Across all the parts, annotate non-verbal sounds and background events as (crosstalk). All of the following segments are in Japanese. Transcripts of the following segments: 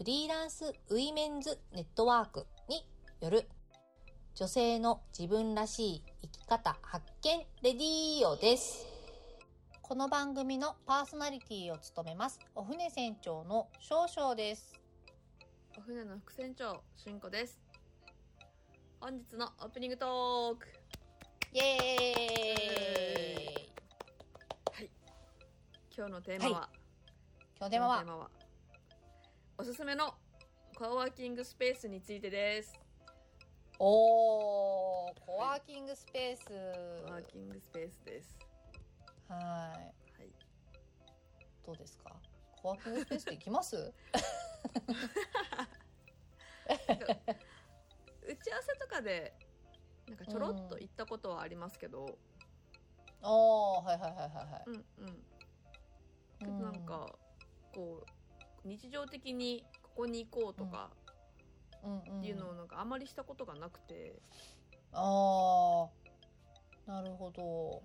フリーランスウィメンズネットワークによる女性の自分らしい生き方発見レディーオです。この番組のパーソナリティを務めます。お船船長の少々です。お船の副船長しんこです。本日のオープニングトーク。イエーイ。はい。今日のテーマは、は？今日のテーマは？おすすめのコワーキングスペースについてです。おー、コワーキングスペース。コワーキングスペースです。はい。はいどうですか？コワーキングスペースって行きます？打ち合わせとかでなんかちょろっと行ったことはありますけど。おー、はいはいはいはいはい。うんうん。けどなんかこう日常的にここに行こうとかうん、うんうん、っていうのをなんかあまりしたことがなくて、あー、なるほど。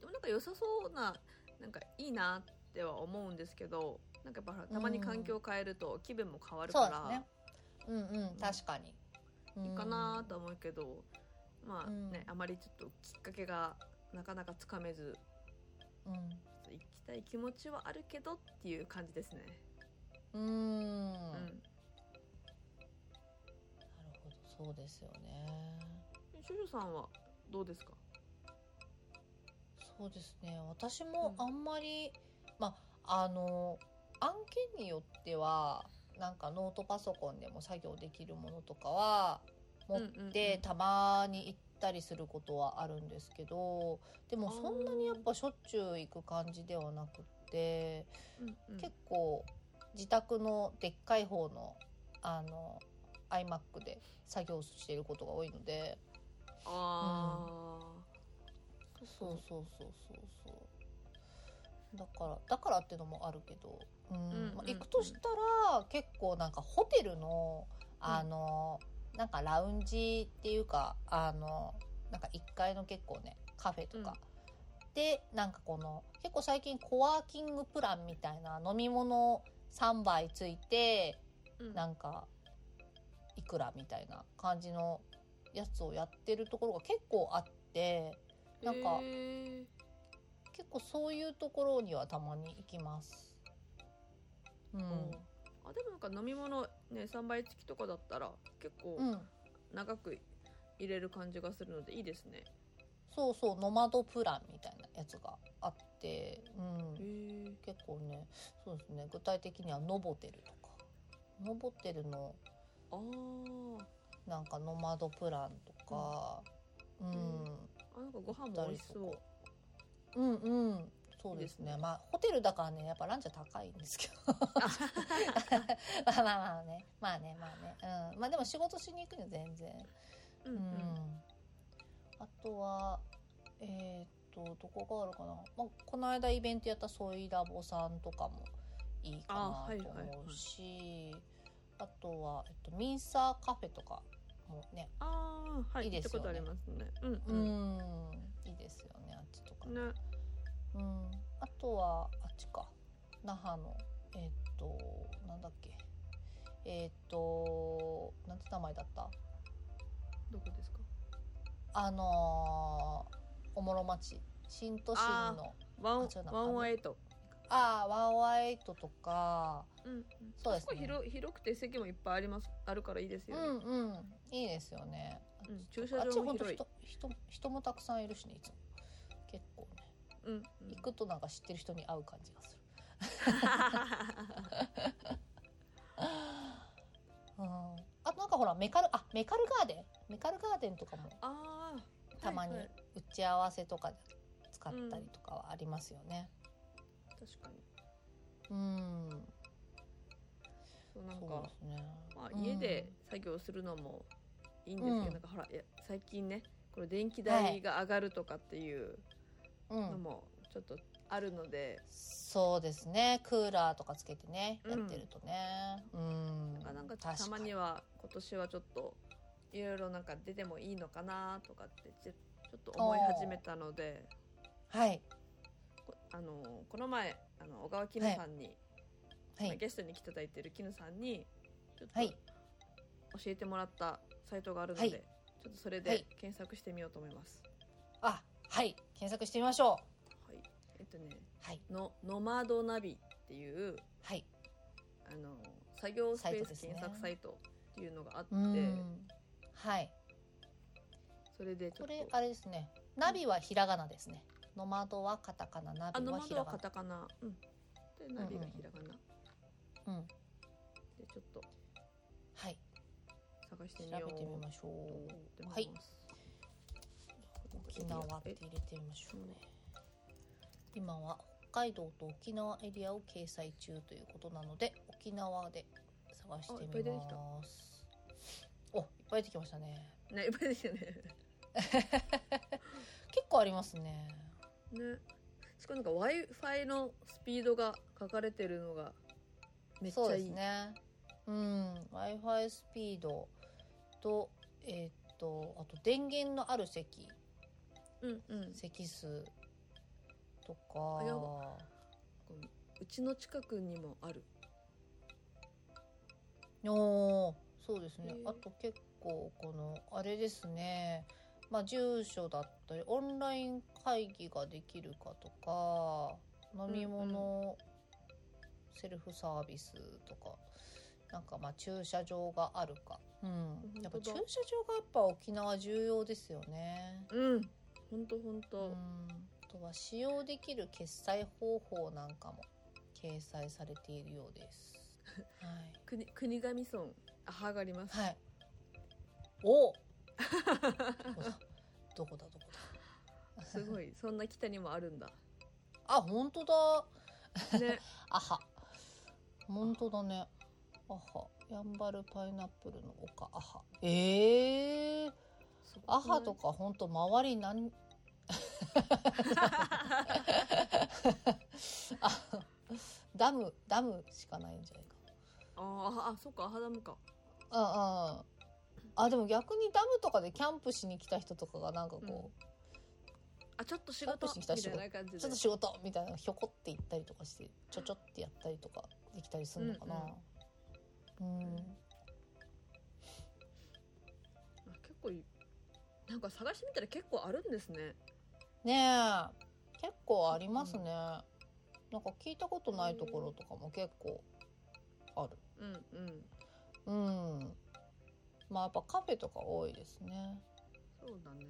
でもなんか良さそうななんかいいなっては思うんですけどなんかやっぱたまに環境を変えると気分も変わるから、ね。うんうん、確かに。いいかなと思うけど、まあね、うんあまりちょっときっかけがなかなかつかめずうん。行きたい気持ちはあるけどっていう感じですね。うん。ううんん。なるほど、そうですよね。少々さんはどうですか？そうですね。私もうんあんまり、まあ、あの、案件によっては、なんかノートパソコンでも作業できるものとかは持うんうんうんってたまに行ったりすることはあるんですけどでもそんなにやっぱしょっちゅう行く感じではなくってうんうん結構自宅のでっかい方のあの iMac で作業していることが多いので。ああ、そうそうそうそうそう。だからだからっていうのもあるけど、うん。うんうんまあ、行くとしたら結構なんかホテルのあの、なんかラウンジっていうかあのなんか1階の結構ねカフェとか、でなんかこの結構最近コワーキングプランみたいな飲み物3杯ついてうん。なんかいくらみたいな感じのやつをやってるところが結構あってなんか結構そういうところにはたまに行きます。うん、あでもなんか飲み物ね3倍付きとかだったら結構うん、長く入れる感じがするのでいいですね。そうそうノマドプランみたいなやつがあって、うん。結構ねそうですね具体的にはノボテルとか。ノボテルのなんかノマドプランとか、うん。ん。あなんかご飯も美味しそう。うんうん。そうですね。まあホテルだからねやっぱランチは高いんですけど。(laughs) まあまあまあね。まあねまあね。うん。まあでも仕事しに行くには全然。うんううんん。あとはえっ、とどこがあるかな、まあ、この間イベントやったソイラボさんとかもいいかなと思うしあ,、とは、えっと、ミンサーカフェとかもねああはいいいですよね行ったことありますね。うんううん。んいいですよねあっちとか、ね。うん、あとはあっちか那覇のえっ、となんだっけえっ、となんて名前だった？どこですか？あのーおもろ町。新都心のワンワンワンエイト。ああワンワイトとか。うん。うん。そうですね。広広くて席もいっぱいあります。あるからいいですうよね。んうん。いいですよね、うん。駐車場も広い。人人人もたくさんいるしねいつも。結構ね。うんうん。行くとなんか知ってる人に会う感じがする。(laughs) うんあとなんかほらメカルあメカルガーデン？メカルガーデンとかもああ。たまにはいはい。打ち合わせとかで使ったりとかはありますよね。確かに。うん、そうなんかね。あまあ、うん。家で作業するのもいいんですけど、うん。なんかほらいや最近ねこれ電気代が上がるとかっていううん。のもちょっとあるので、そうですね。クーラーとかつけてね、うんやってるとね。うん。なんかたまには今年はちょっといろいろなんか出てもいいのかなとかってちょちょっと思い始めたのではい。こあのこの前あの小川絹さんに、はい。まあゲストに来ていただいてる絹さんにちょっとはい教えてもらったサイトがあるので、はいちょっとそれではい検索してみようと思います。あ、はい。検索してみましょはい、えっとねう。はい。のノマドナビっていうはい。あの作業スペース検索サイトっていうのがあって、うん。はい。それでちょっとこれ、あれですね。ナビはひらがなですね。ノマドはカタカナ、ナビはひらがな。カタカナ、うん、でナビがひらがな、うん。でちょっとはい。探してみ調ようべてみましょう。はい。沖縄って入れてみましょうね。今は北海道と沖縄エリアを掲載中ということなので、沖縄で探してみ出てきたます。お、いっぱい出てきましたね。ねいっぱいですよね。(laughs) 結構ありますね。ね。しかもなんか Wi-Fi のスピードが書かれてるのがめっちそうでゃいい。すね。うん。Wi-Fi スピードと、えーっと、あと電源のある席、うんうん。席数とあやばか、うちの近くにもある。おーそうですねあと結構このあれですね。まあ住所だったりオンライン会議ができるかとか飲み物、セルフサービスとかなんかまあ駐車場があるか。うん。やっぱ駐車場がやっぱ沖縄重要ですよね。うん。ほんとほんうんと。。は使用できる決済方法なんかも掲載されているようです。はい。(laughs) 国国頭村あはがあります。はい。おどこだどこだ？どこだすごい。そんな北にもあるんだ。あ、本当だ。ね。(laughs) あは。本当だね。あは。やんばるパイナップルの丘、あは。ええー。アハとか本当周りなんあ (laughs) ダムダムしかないんじゃないかあーあ、そっか、アハダムか。うんうんあでも逆にダムとかでキャンプしに来た人とかがなんかこう、あ、ちょっと仕事みたいな感じで。ちょっと仕事みたいなひょこって行ったりとかしてちょちょってやったりとかできたりするのかなうん、あ結構いなんか探してみたら結構あるんですね。ねえ。結構ありますね、なんか聞いたことないところとかも結構ある。うんうん。うん。まあやっぱカフェとか多いですね。そうだね。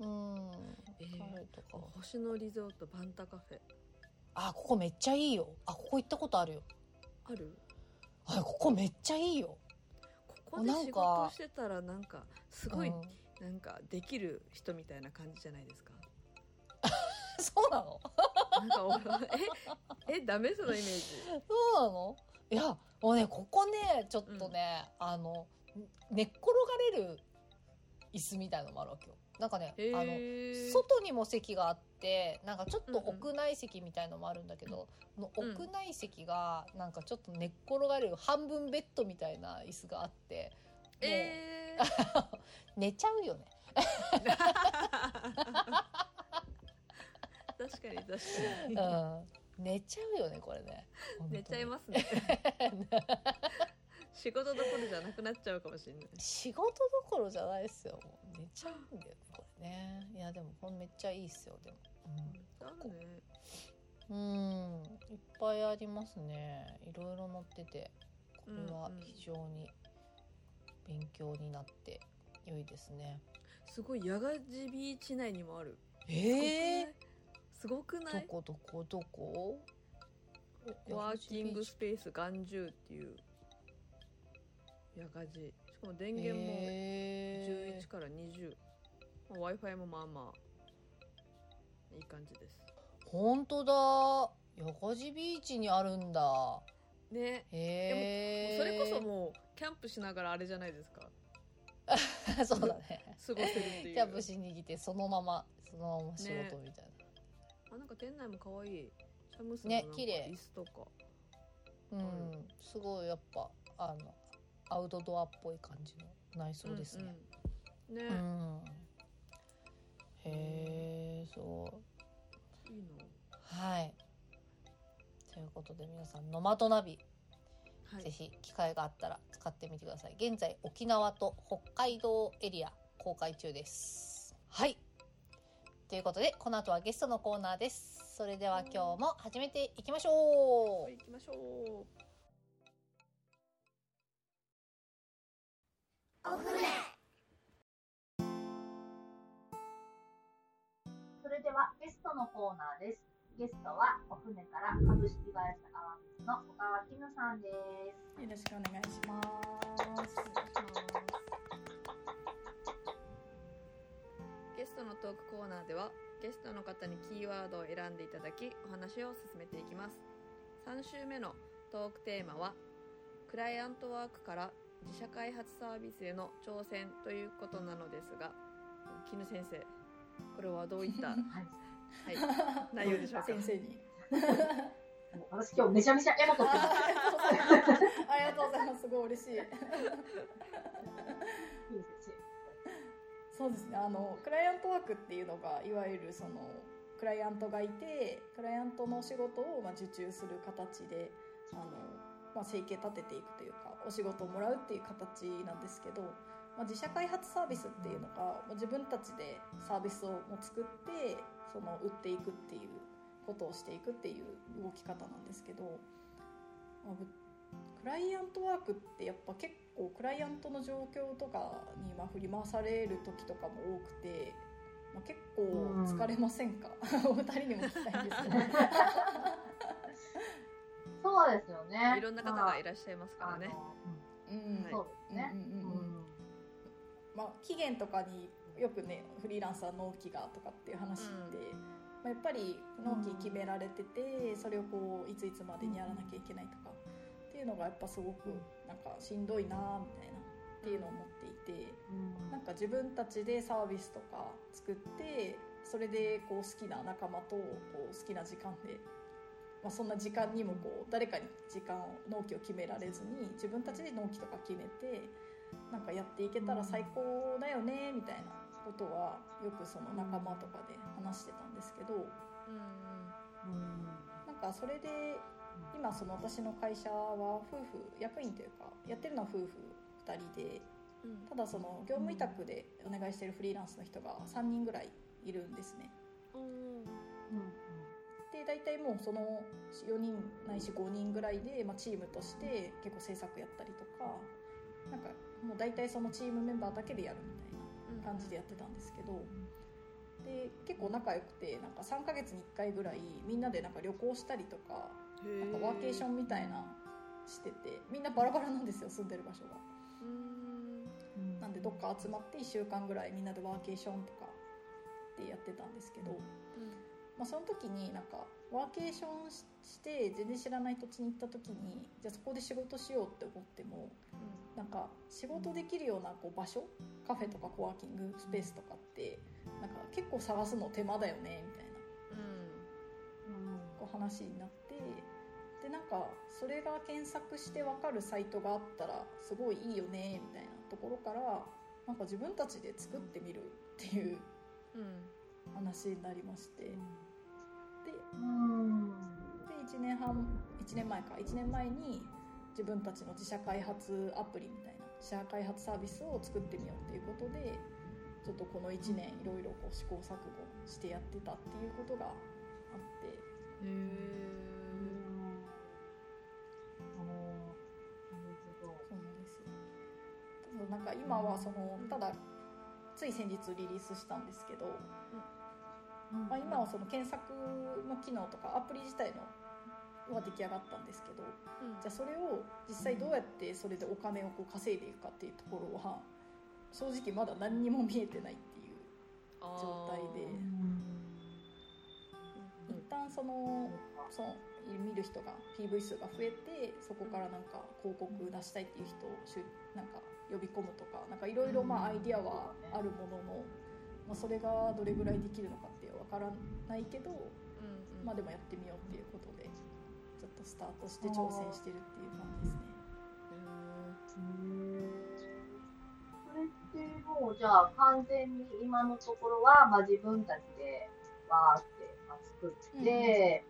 うん。えカフェー、とか。は星野リゾートバンタカフェ。あここめっちゃいいよ。あここ行ったことあるよ。ある？あここめっちゃいいよ。ここで仕事してたらなんかすごい、うん。なんかできる人みたいな感じじゃないですか。(laughs) そうなの？なんか俺 (laughs) ええダメ？そのイメージ。そうなの？いやもうねここねちょっとね、あの寝っ転がれる椅子みたいのもあるわけよ。なんかねへあのー外にも席があってなんかちょっとうんうん屋内席みたいのもあるんだけど、のうん。屋内席がなんかちょっと寝っ転がれる半分ベッドみたいな椅子があってもうえー、(laughs) 寝ちゃうよね確かに確かに。うん。寝ちゃうよねこれね。寝ちゃいまますね。(laughs) 仕事どころじゃなくなっちゃうかもしれない。仕事どころじゃないですよもう。寝ちゃうんだよねこれね。いやでもこれめっちゃいいっすよでも。あるね。うん、うん、いっぱいありますね。いろいろ載ってて。これはうんうん。非常に勉強になって良いですね、すごいヤガジビーチ内にもある。ええすごくない？どこどこどこ？コワーキングスペース眼中っていう。ヤガジ。しかも電源もえ11から20。まあ Wi-Fi もまあまあいい感じです。本当だ。ヤガジビーチにあるんだ。ね。へえそれこそもうキャンプしながらあれじゃないですか。う (laughs) そうだね。過ごせるっていう。キャンプしに来てそのままそのまま仕事みたいあなんか店内も可愛いシャムスのね綺麗。椅子とか。なうん。すごいやっぱあのアウトドアっぽい感じの内装ですね。うんうん。ね、うん、へえそう。いいの？はい。ということで皆さんノマドナビ。はい。ぜひ機会があったら使ってみてください。現在沖縄と北海道エリア公開中です。はい。ということで、この後はゲストのコーナーです。それでは今日も始めていきましょう。はい行きましょうそれではゲストのコーナーです。ゲストはお船から株式会社アワミの小川きぬさんです。よろしくお願いします。ゲストのトークコーナーではゲストの方にキーワードを選んでいただきお話を進めていきます3週目のトークテーマはクライアントワークから自社開発サービスへの挑戦ということなのですが絹先生これはどういった、(laughs) はい、内容でしょうか？(laughs) 先生に。私今日めちゃめちゃエモとってます。(laughs) ありがとうございます。すごい嬉しい。そうですね。あのクライアントワークっていうのがいわゆるそのクライアントがいて、クライアントのお仕事をま受注する形で、あのまあ生計立てていくというか、お仕事をもらうっていう形なんですけど。まあ、自社開発サービスっていうのがま自分たちでサービスをも作ってその売っていくっていうことをしていくっていう動き方なんですけど、まあクライアントワークってやっぱ結構クライアントの状況とかにまあ振り回される時とかも多くて、まあ、結構疲れませんか、(laughs) お二人にも聞きたいんですけど (laughs) そうですよね。いろんな方がいらっしゃいますからね。うん。うん。そうですね。うんうんうんうん。うん。まあ、期限とかによくねフリーランスは納期がとかっていう話って、まあ、やっぱり納期決められててそれをこういついつまでにやらなきゃいけないとかっていうのがやっぱすごくなんかしんどいなみたいなっていうのを思っていてうん。なんか自分たちでサービスとか作ってそれでこう好きな仲間とこう好きな時間で。まあ、そんな時間にもこう誰かに時間を納期を決められずに自分たちで納期とか決めてなんかやっていけたら最高だよねみたいなことはよくその仲間とかで話してたんですけどうんうん。なんかそれで今その私の会社は夫婦役員というかやってるのは夫婦2人でうん。ただその業務委託でお願いしてるフリーランスの人が3人ぐらいいるんですね。うん。うん。で大体もうその4人ないし5人ぐらいで、まあ、チームとして結構制作やったりとかなんかもう大体そのチームメンバーだけでやるみたいな感じでやってたんですけどで結構仲良くてなんか3ヶ月に1回ぐらいみんなでなんか旅行したりとかなんかワーケーションみたいなしててみんなバラバラなんですよ住んでる場所が。うん。うんなんでどっか集まって1週間ぐらいみんなでワーケーションとかってやってたんですけど。まあ、その時になんかワーケーションしして全然知らない土地に行った時にじゃあそこで仕事しようって思ってもなんか仕事できるようなこう場所カフェとかコワーキングスペースとかってなんか結構探すの手間だよねみたいなうん。こう話になってでなんかそれが検索して分かるサイトがあったらすごいいいよねみたいなところからなんか自分たちで作ってみるっていう話になりまして。でうんで1年半1年前か。1年前に自分たちの自社開発アプリみたいな自社開発サービスを作ってみようっていうことでちょっとこの1年いろいろ試行錯誤してやってたっていうことがあって。今はそのただつい先日リリースしたんですけど、まあ、今はその検索の機能とかアプリ自体のは出来上がったんですけどじゃあそれを実際どうやってそれでお金をこう稼いでいくかっていうところは正直まだ何にも見えてないっていう状態で。うん。一旦そのその見る人が PV 数が増えてそこからなんか広告出したいっていう人なんか呼び込むとかなんかいろいろまあアイディアはあるものの、まあ、それがどれぐらいできるのかってわからないけど、うんうん。まあでもやってみようっていうことでちょっとスタートして挑戦してるっていう感じですね。それってもうじゃあ完全に今のところは、まあ、自分たちでわーって、まあ、作って、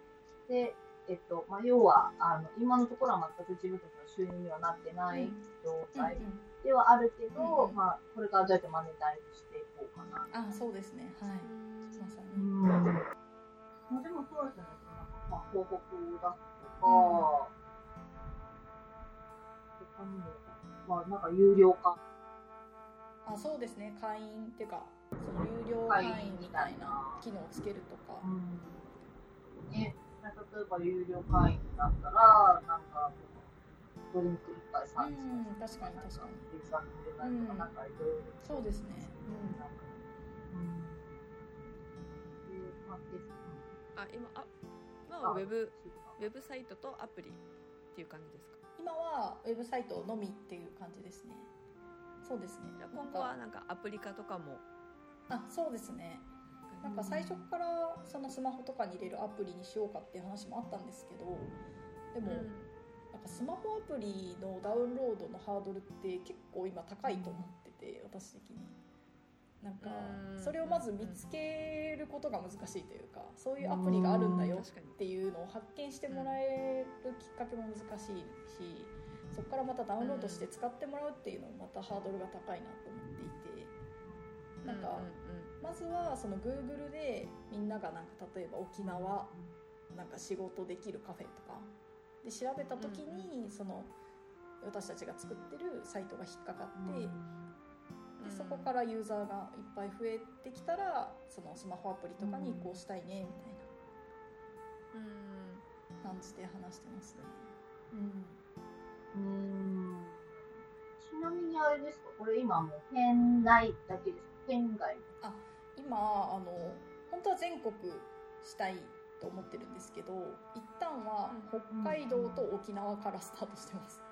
で、えっとまあ、要はあの今のところは全く自分たちの収入にはなってない状態うんうんではあるけど、うんうん。まあ、これからどうやってマネタイズしていこうかな。あそうですね。はい。まさに、うん。まあ、でもそうですね、まあ、広告を出すとか、他にも、まあ、なんか有料化。あそうですね。会員っていうかその有料会員みたいな機能をつけるとか、うん。ね、例えば有料会員だったら、なんか、ドリンク1杯3000円。うん確かに確かに。入れないとか、うん。なんかいろいろ。そうですね、なん。かうん。で、まあ、ですあ今あ今はウェブウェブサイトとアプリっていう感じですか？今はウェブサイトのみっていう感じですね。そうですね。じゃ今後はなんかアプリ化とかも。あそうですね。なんか最初からそのスマホとかに入れるアプリにしようかっていう話もあったんですけどでも、なんかスマホアプリのダウンロードのハードルって結構今高いと思ってて私的に。なんかうん。それをまず見つけることが難しいというかそういうアプリがあるんだよっていうのを発見してもらえるきっかけも難しいしそこからまたダウンロードして使ってもらうっていうのもまたハードルが高いなと思っていてなんかまずはその Google でみんながなんか例えば沖縄なんか仕事できるカフェとかで調べた時にその私たちが作ってるサイトが引っかかってでそこからユーザーがいっぱい増えてきたらそのスマホアプリとかに移行したいねみたいな。感じで話してますね。うん。うん。ちなみにあれですか、これ今もう県内だけですか？県外。今あの本当は全国したいと思ってるんですけど一旦は北海道と沖縄からスタートしてます。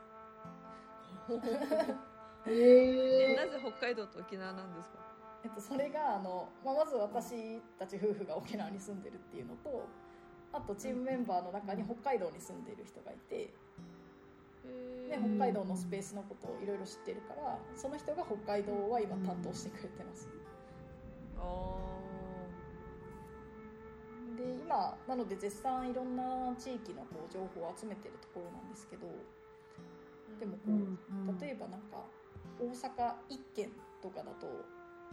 へえなぜ北海道と沖縄なんですか？えっと、それがあの、まあ、まず私たち夫婦が沖縄に住んでるっていうのとあとチームメンバーの中に北海道に住んでる人がいてで北海道のスペースのことをいろいろ知ってるからその人が北海道は今担当してくれてます。あで今なので絶賛いろんな地域のこう情報を集めてるところなんですけどでもこう例えばなんか大阪1県とかだと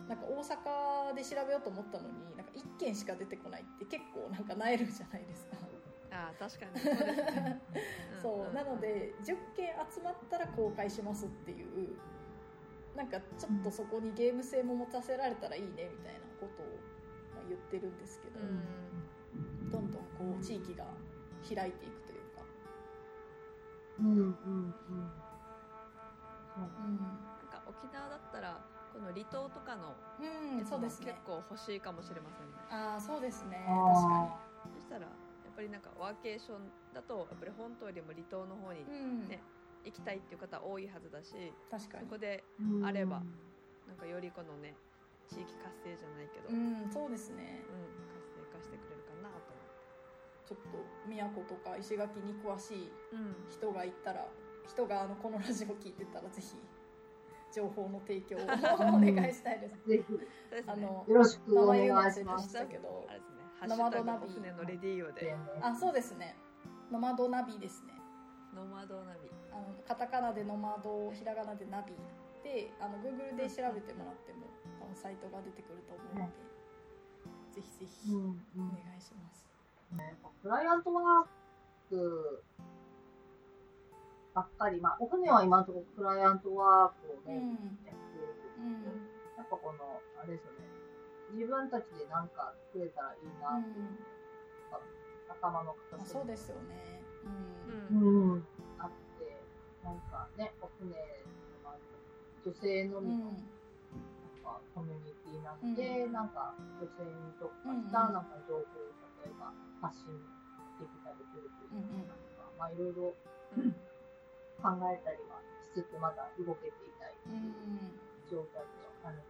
なんか大阪で調べようと思ったのになんか1県しか出てこないって結構なんかなえるじゃないですか。あー確かに。ね (laughs) そうなので10件集まったら公開しますっていうなんかちょっとそこにゲーム性も持たせられたらいいねみたいなことをまあ言ってるんですけど、うんどんどんこう地域が開いていくというか、うんうんうん。なんか沖縄だったらこの離島とかの結構欲しいかもしれませんね。ああそうですね。あ確かそしたらやっぱりなんかワーケーションだとやっぱり本島よりも離島の方ににうん、ね行きたいっていう方多いはずだし確かに。そこでうん。あればなんかよりこのね地域活性じゃないけど、ううんんそうですね。活性化してく。れるかなとちょっと宮古とか石垣に詳しい人がいたら人があのこのラジオ聞いてたらぜひ情報の提供を (laughs) お願いしたいです。ぜひ、あのよろしく名お願いします。ましたけどあれですね。ノマドナビお船のレディーオで。あそうですね。ノマドナビですね。ノマドナビ。あのカタカナでノマドひらがなでナビであの Google で調べてもらってもあのサイトが出てくると思うので、ぜひぜひうんうおん願いします、クライアントワークばっかり、まあ、お船は今のところクライアントワークをね、うん。やってるうんんですけど、やっぱこの、あれですよね、自分たちで何か作れたらいいなっていう、頭のまあ、片隅にそうですよね。ううん。んうん、あって、なんかね、お船の女性のみの、なんかコミュニティなんで、うん。なんか女性に特化しうんうん。たなんか情報を例えば発信できたりまあいろいろうん考えたりはしつつ、まだ動けていないうん。状態ではある。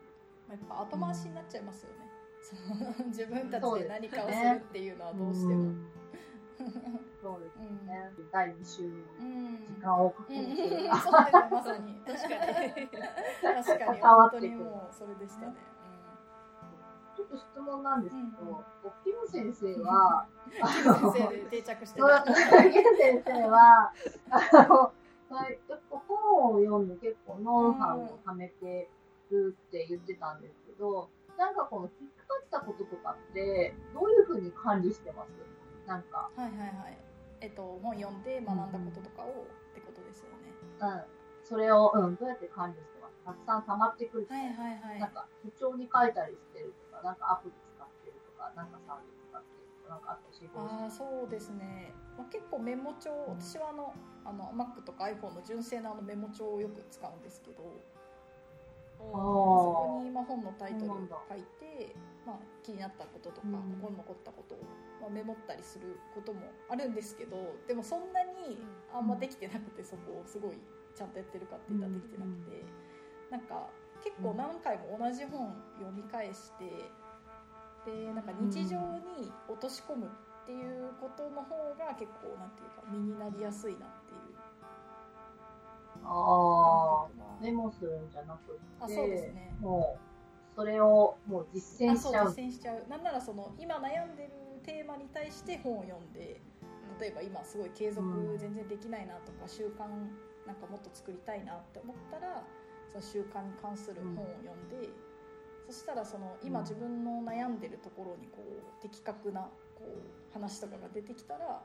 やっぱ後回しになっちゃいますよね、その (laughs) 自分たちで何かをするっていうのはどうしても。ん。そうですうん。ね。第2週、うん時間をる。それうですね。まさに。確かに。確かに。(laughs) 本当にもうそれでしたね、ちょっと質問なんですけど、うんおキム先生は、うん、先生で定着してそうたキム先生は、(laughs) あの、はい結構本を読んで結構ノウハウを貯めてるって言ってたんですけど、なんかこの引っかかったこととかって、どういうふうに管理してます？なんか、はいはいはい。えっと本読んで学んだこととかをってことですよね。うん、それを、うん、どうやって管理してたくさん溜まってくると、はいはいはい。なんか手帳に書いたりしてるとか、なんかアプリ使ってるとか、なんかサービス使ってるとか、なんかあと教えてほしいああそうですね、まあ、結構メモ帳私はあのあの Mac とか iPhone の純正のあのメモ帳をよく使うんですけどそこにまあ本のタイトルを書いて、まあ、気になったこととか、うん。心に残ったことを、まあ、メモったりすることもあるんですけどでもそんなにあんまできてなくてそこをすごいちゃんとやってるかって言ったらできてなくて、なんか結構何回も同じ本読み返してでなんか日常に落とし込むっていうことの方が結構なんていうか身になりやすいなっていう。ああ、メモするんじゃなくて、あそうですね。もう、それをもう実践しちゃう。実践しちゃう。なんならその今悩んでるテーマに対して本を読んで例えば今すごい継続うん。全然できないなとか習慣なんかもっと作りたいなって思ったらその習慣に関する本を読んで、そしたらその今うん自分の悩んでるところにこう的確なこう話とかが出てきたら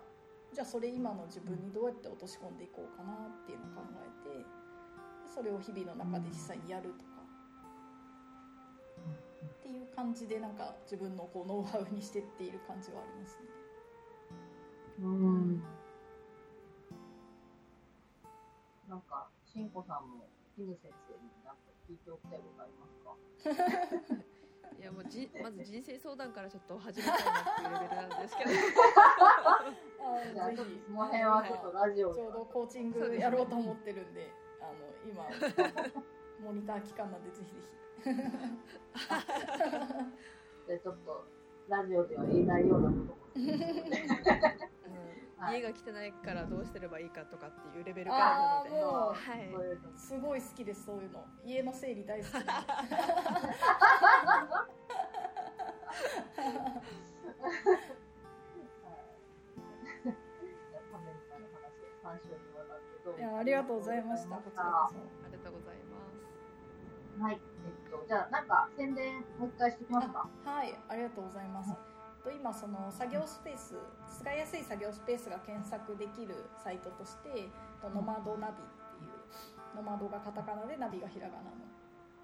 じゃあそれ今の自分にどうやって落とし込んでいこうかなっていうのを考えてでそれを日々の中で実際にやるとか。っていう感じでなんか自分のこうノウハウにしてっている感じはありますね。うん。なんか、しんこさんも、キム先生になんか聞いておきたいことありますか？(laughs) いやもうじまず人生相談からちょっと始めたいなっていうレベルなんですけど。じゃちょっとひその辺はちょっとラジオでちょうどコーチングやろうと思ってるんで、あの今モニター期間なんでぜひ。ぜひ。でちょっと、ラジオでは言えないようなことも。(laughs) うん、家が汚いからどうすればいいかとかっていうレベルからなのではいすごい好きですそういうの。家の整理大好き。コメントの話を3週にわたってどういやありがとうございました。こちらこそ。ありがとうございますはい。えっと、じゃあ、なんか、宣伝、もう一回しておきますか？はい、ありがとうございます。と今その作業スペース使いやすい作業スペースが検索できるサイトとしてとノマドナビっていうノマドがカタカナでナビがひらがなの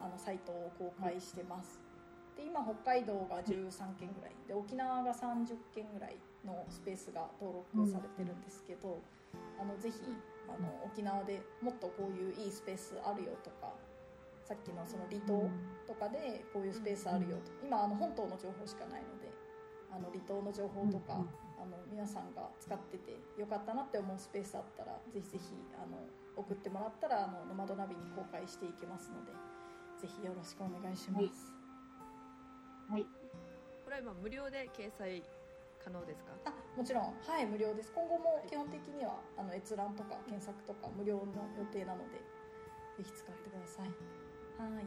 あのサイトを公開してます。で今北海道が13件ぐらいで沖縄が30件ぐらいのスペースが登録されてるんですけど、あのぜひあの沖縄でもっとこういういいスペースあるよとかさっきのその離島とかでこういうスペースあるよと今あの本島の情報しかないのであの離島の情報とか、うんうん。あの皆さんが使っててよかったなって思うスペースあったらぜひぜひあの送ってもらったらあのノマドナビに公開していきますのでぜひよろしくお願いします。はい。これは今無料で掲載可能ですか？あもちろん。はい無料です。今後も基本的にはあの閲覧とか検索とか無料の予定なのでぜひ使ってください。はい。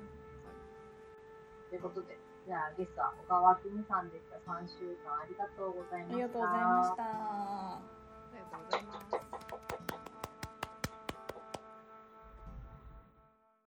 ということで、じゃあゲストは小川君さんでした。3週間ありがとうございました。ありがとうございました。ありがとうございます。